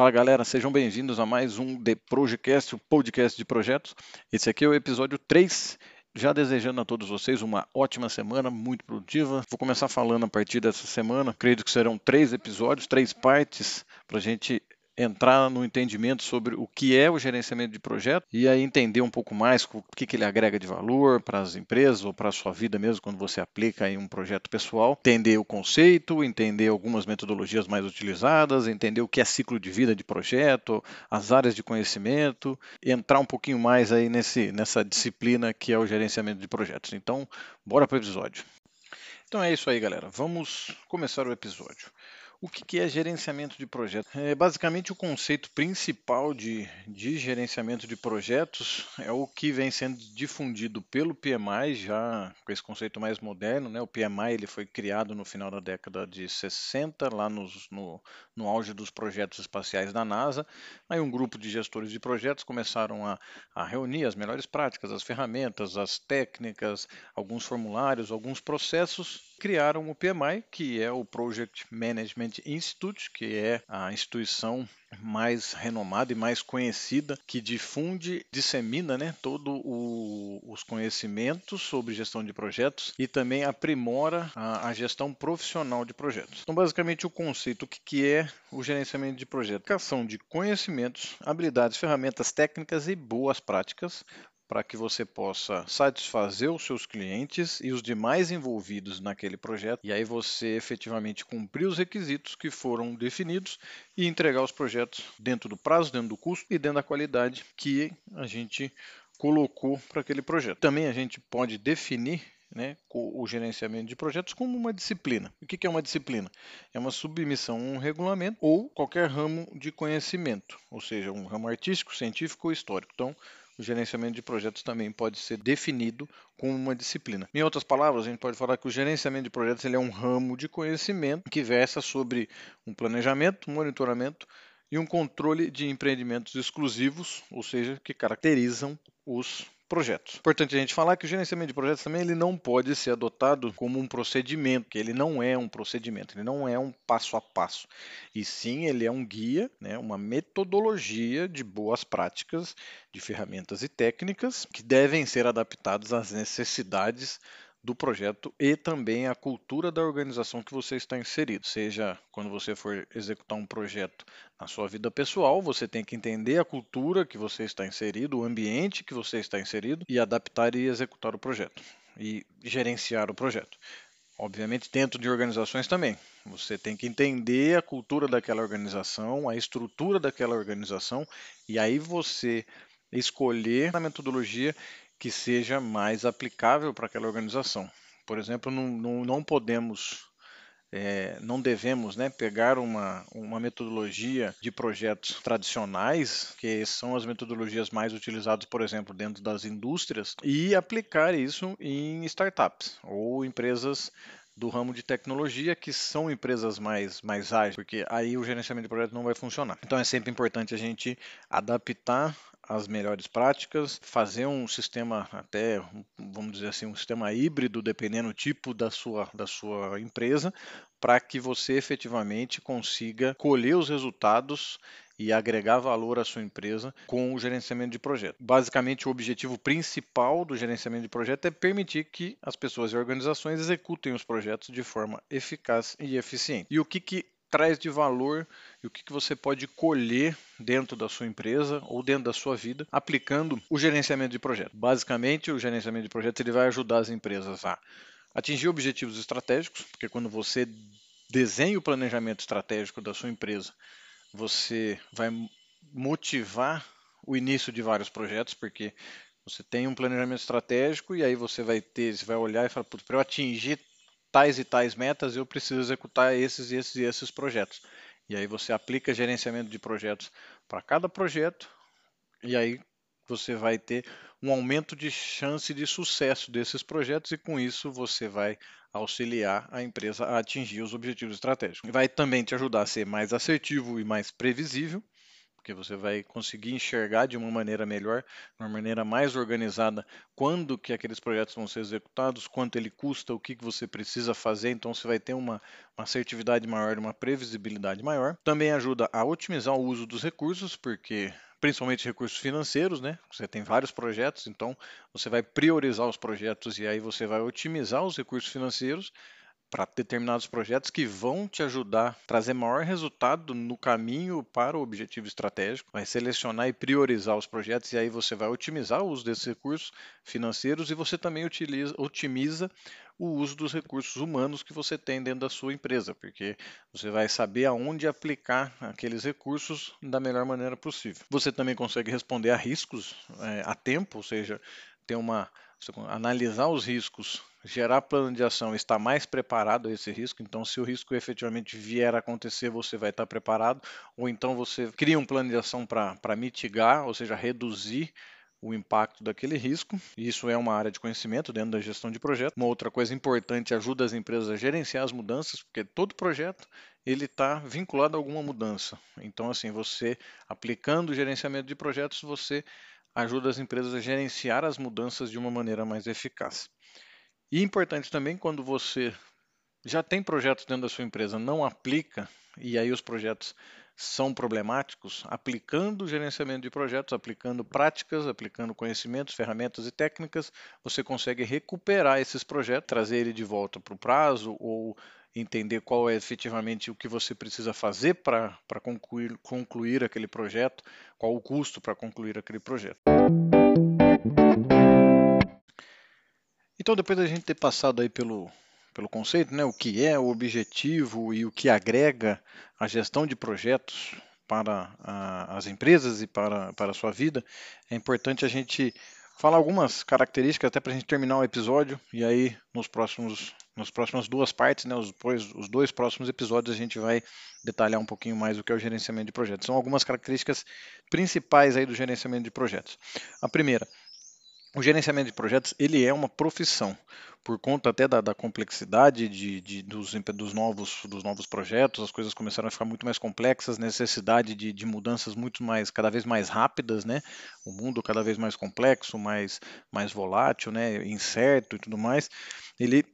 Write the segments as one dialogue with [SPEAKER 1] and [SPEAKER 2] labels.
[SPEAKER 1] Fala galera, sejam bem-vindos a mais um The Projecast, o podcast de projetos. Esse aqui é o episódio 3. Já desejando a todos vocês uma ótima semana, muito produtiva. Vou começar falando a partir dessa semana. Acredito que serão três episódios, três partes, para a gente entrar no entendimento sobre o que é o gerenciamento de projeto e aí entender um pouco mais o que, que ele agrega de valor para as empresas ou para a sua vida mesmo quando você aplica em um projeto pessoal, entender o conceito, entender algumas metodologias mais utilizadas, entender o que é ciclo de vida de projeto, as áreas de conhecimento, entrar um pouquinho mais aí nesse, nessa disciplina que é o gerenciamento de projetos. Então, bora para o episódio. Então é isso aí, galera. Vamos começar o episódio. O que é gerenciamento de projetos? É, basicamente, o conceito principal de, de gerenciamento de projetos é o que vem sendo difundido pelo PMI, já com esse conceito mais moderno. Né? O PMI ele foi criado no final da década de 60, lá nos, no, no auge dos projetos espaciais da NASA. Aí, um grupo de gestores de projetos começaram a, a reunir as melhores práticas, as ferramentas, as técnicas, alguns formulários, alguns processos criaram o PMI, que é o Project Management Institute, que é a instituição mais renomada e mais conhecida que difunde, dissemina né, todos os conhecimentos sobre gestão de projetos e também aprimora a, a, gestão profissional de projetos. Então, basicamente, o conceito o que, que é o gerenciamento de projetos? Aplicação de conhecimentos, habilidades, ferramentas técnicas e boas práticas para que você possa satisfazer os seus clientes e os demais envolvidos naquele projeto, e aí você efetivamente cumprir os requisitos que foram definidos e entregar os projetos dentro do prazo, dentro do custo e dentro da qualidade que a gente colocou para aquele projeto. Também a gente pode definir né, o gerenciamento de projetos como uma disciplina. O que é uma disciplina? É uma submissão a um regulamento ou qualquer ramo de conhecimento, ou seja, um ramo artístico, científico ou histórico. Então, o gerenciamento de projetos também pode ser definido como uma disciplina. Em outras palavras, a gente pode falar que o gerenciamento de projetos ele é um ramo de conhecimento que versa sobre um planejamento, monitoramento e um controle de empreendimentos exclusivos, ou seja, que caracterizam os projetos. Importante a gente falar que o gerenciamento de projetos também ele não pode ser adotado como um procedimento, que ele não é um procedimento, ele não é um passo a passo. E sim, ele é um guia, né, uma metodologia de boas práticas, de ferramentas e técnicas que devem ser adaptadas às necessidades do projeto e também a cultura da organização que você está inserido. Seja quando você for executar um projeto na sua vida pessoal, você tem que entender a cultura que você está inserido, o ambiente que você está inserido e adaptar e executar o projeto e gerenciar o projeto. Obviamente, dentro de organizações também. Você tem que entender a cultura daquela organização, a estrutura daquela organização, e aí você escolher a metodologia que seja mais aplicável para aquela organização. Por exemplo, não, não, não podemos, é, não devemos né, pegar uma, uma metodologia de projetos tradicionais, que são as metodologias mais utilizadas, por exemplo, dentro das indústrias, e aplicar isso em startups ou empresas do ramo de tecnologia, que são empresas mais, mais ágeis, porque aí o gerenciamento de projetos não vai funcionar. Então é sempre importante a gente adaptar as melhores práticas, fazer um sistema até, vamos dizer assim, um sistema híbrido, dependendo do tipo da sua, da sua empresa, para que você efetivamente consiga colher os resultados e agregar valor à sua empresa com o gerenciamento de projeto. Basicamente, o objetivo principal do gerenciamento de projeto é permitir que as pessoas e organizações executem os projetos de forma eficaz e eficiente. E o que, que traz de valor e o que, que você pode colher dentro da sua empresa ou dentro da sua vida aplicando o gerenciamento de projeto. Basicamente, o gerenciamento de projeto ele vai ajudar as empresas a atingir objetivos estratégicos, porque quando você desenha o planejamento estratégico da sua empresa, você vai motivar o início de vários projetos, porque você tem um planejamento estratégico e aí você vai ter, você vai olhar e falar, para eu atingir tais e tais metas, eu preciso executar esses, esses e esses projetos. E aí você aplica gerenciamento de projetos para cada projeto, e aí você vai ter um aumento de chance de sucesso desses projetos, e com isso você vai auxiliar a empresa a atingir os objetivos estratégicos. Vai também te ajudar a ser mais assertivo e mais previsível, porque você vai conseguir enxergar de uma maneira melhor, de uma maneira mais organizada, quando que aqueles projetos vão ser executados, quanto ele custa, o que, que você precisa fazer, então você vai ter uma, uma assertividade maior, uma previsibilidade maior. Também ajuda a otimizar o uso dos recursos, porque principalmente recursos financeiros, né? Você tem vários projetos, então você vai priorizar os projetos e aí você vai otimizar os recursos financeiros para determinados projetos que vão te ajudar a trazer maior resultado no caminho para o objetivo estratégico, vai selecionar e priorizar os projetos e aí você vai otimizar o uso desses recursos financeiros e você também utiliza, otimiza o uso dos recursos humanos que você tem dentro da sua empresa, porque você vai saber aonde aplicar aqueles recursos da melhor maneira possível. Você também consegue responder a riscos é, a tempo, ou seja, ter uma analisar os riscos gerar plano de ação, estar mais preparado a esse risco. Então, se o risco efetivamente vier a acontecer, você vai estar preparado. Ou então você cria um plano de ação para mitigar, ou seja, reduzir o impacto daquele risco. Isso é uma área de conhecimento dentro da gestão de projeto. Uma outra coisa importante ajuda as empresas a gerenciar as mudanças, porque todo projeto ele está vinculado a alguma mudança. Então, assim, você aplicando o gerenciamento de projetos, você ajuda as empresas a gerenciar as mudanças de uma maneira mais eficaz. E importante também quando você já tem projetos dentro da sua empresa, não aplica, e aí os projetos são problemáticos, aplicando o gerenciamento de projetos, aplicando práticas, aplicando conhecimentos, ferramentas e técnicas, você consegue recuperar esses projetos, trazer ele de volta para o prazo ou entender qual é efetivamente o que você precisa fazer para concluir, concluir aquele projeto, qual o custo para concluir aquele projeto. Então, depois da gente ter passado aí pelo, pelo conceito, né, o que é o objetivo e o que agrega a gestão de projetos para a, as empresas e para, para a sua vida, é importante a gente falar algumas características até para a gente terminar o episódio e aí nos próximos nas próximas duas partes, né, os, dois, os dois próximos episódios a gente vai detalhar um pouquinho mais o que é o gerenciamento de projetos. São algumas características principais aí do gerenciamento de projetos. A primeira, o gerenciamento de projetos ele é uma profissão por conta até da, da complexidade de, de dos, dos, novos, dos novos projetos, as coisas começaram a ficar muito mais complexas, necessidade de, de mudanças muito mais, cada vez mais rápidas, né? O mundo cada vez mais complexo, mais, mais volátil, né? incerto e tudo mais. Ele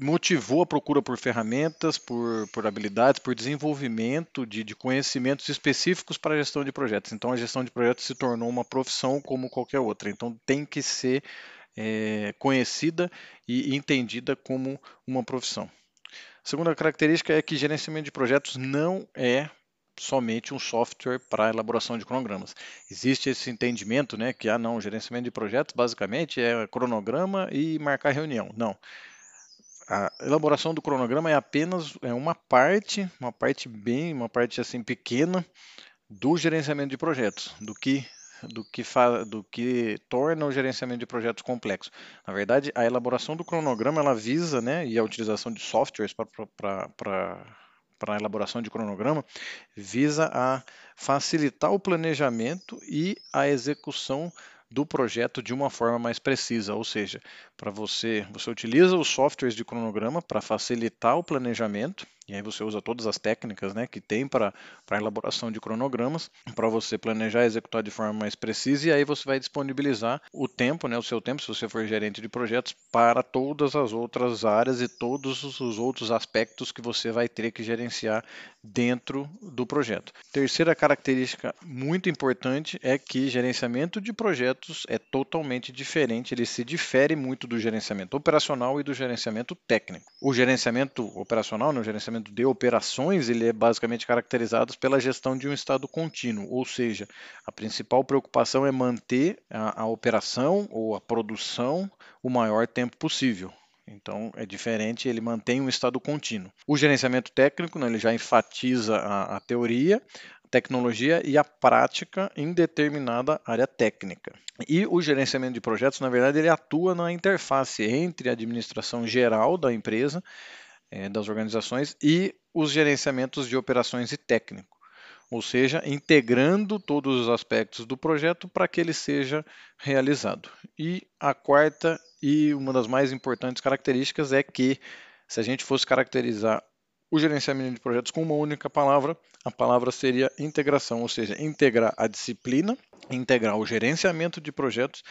[SPEAKER 1] motivou a procura por ferramentas, por, por habilidades, por desenvolvimento de, de, conhecimentos específicos para a gestão de projetos. Então, a gestão de projetos se tornou uma profissão como qualquer outra. Então, tem que ser é, conhecida e entendida como uma profissão. A segunda característica é que gerenciamento de projetos não é somente um software para elaboração de cronogramas. Existe esse entendimento, né, que ah não, gerenciamento de projetos basicamente é cronograma e marcar reunião. Não a elaboração do cronograma é apenas é uma parte, uma parte bem, uma parte assim pequena do gerenciamento de projetos, do que do que, fa, do que torna o gerenciamento de projetos complexo. Na verdade, a elaboração do cronograma ela visa, né, e a utilização de softwares para a elaboração de cronograma visa a facilitar o planejamento e a execução do projeto de uma forma mais precisa, ou seja, para você, você utiliza os softwares de cronograma para facilitar o planejamento e aí você usa todas as técnicas né, que tem para a elaboração de cronogramas, para você planejar e executar de forma mais precisa, e aí você vai disponibilizar o tempo, né, o seu tempo, se você for gerente de projetos, para todas as outras áreas e todos os outros aspectos que você vai ter que gerenciar dentro do projeto. Terceira característica muito importante é que gerenciamento de projetos é totalmente diferente, ele se difere muito do gerenciamento operacional e do gerenciamento técnico. O gerenciamento operacional, né, o gerenciamento de operações ele é basicamente caracterizado pela gestão de um estado contínuo, ou seja, a principal preocupação é manter a, a operação ou a produção o maior tempo possível. Então é diferente, ele mantém um estado contínuo. O gerenciamento técnico, né, ele já enfatiza a, a teoria, tecnologia e a prática em determinada área técnica. E o gerenciamento de projetos, na verdade, ele atua na interface entre a administração geral da empresa é, das organizações e os gerenciamentos de operações e técnico, ou seja, integrando todos os aspectos do projeto para que ele seja realizado. E a quarta e uma das mais importantes características é que, se a gente fosse caracterizar o gerenciamento de projetos com uma única palavra, a palavra seria integração, ou seja, integrar a disciplina, integrar o gerenciamento de projetos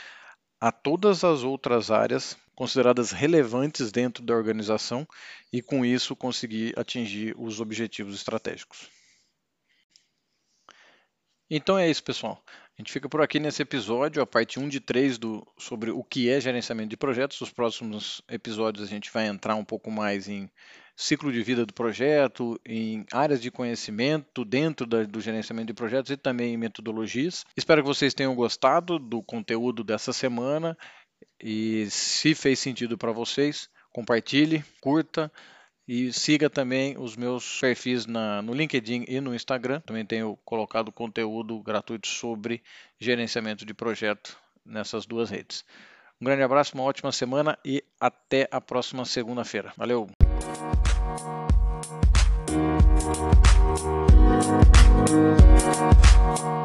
[SPEAKER 1] a todas as outras áreas consideradas relevantes dentro da organização e, com isso, conseguir atingir os objetivos estratégicos. Então é isso, pessoal. A gente fica por aqui nesse episódio, a parte 1 de 3 do, sobre o que é gerenciamento de projetos. Os próximos episódios a gente vai entrar um pouco mais em ciclo de vida do projeto, em áreas de conhecimento dentro da, do gerenciamento de projetos e também em metodologias. Espero que vocês tenham gostado do conteúdo dessa semana e se fez sentido para vocês, compartilhe, curta. E siga também os meus perfis na, no LinkedIn e no Instagram. Também tenho colocado conteúdo gratuito sobre gerenciamento de projeto nessas duas redes. Um grande abraço, uma ótima semana e até a próxima segunda-feira. Valeu! Música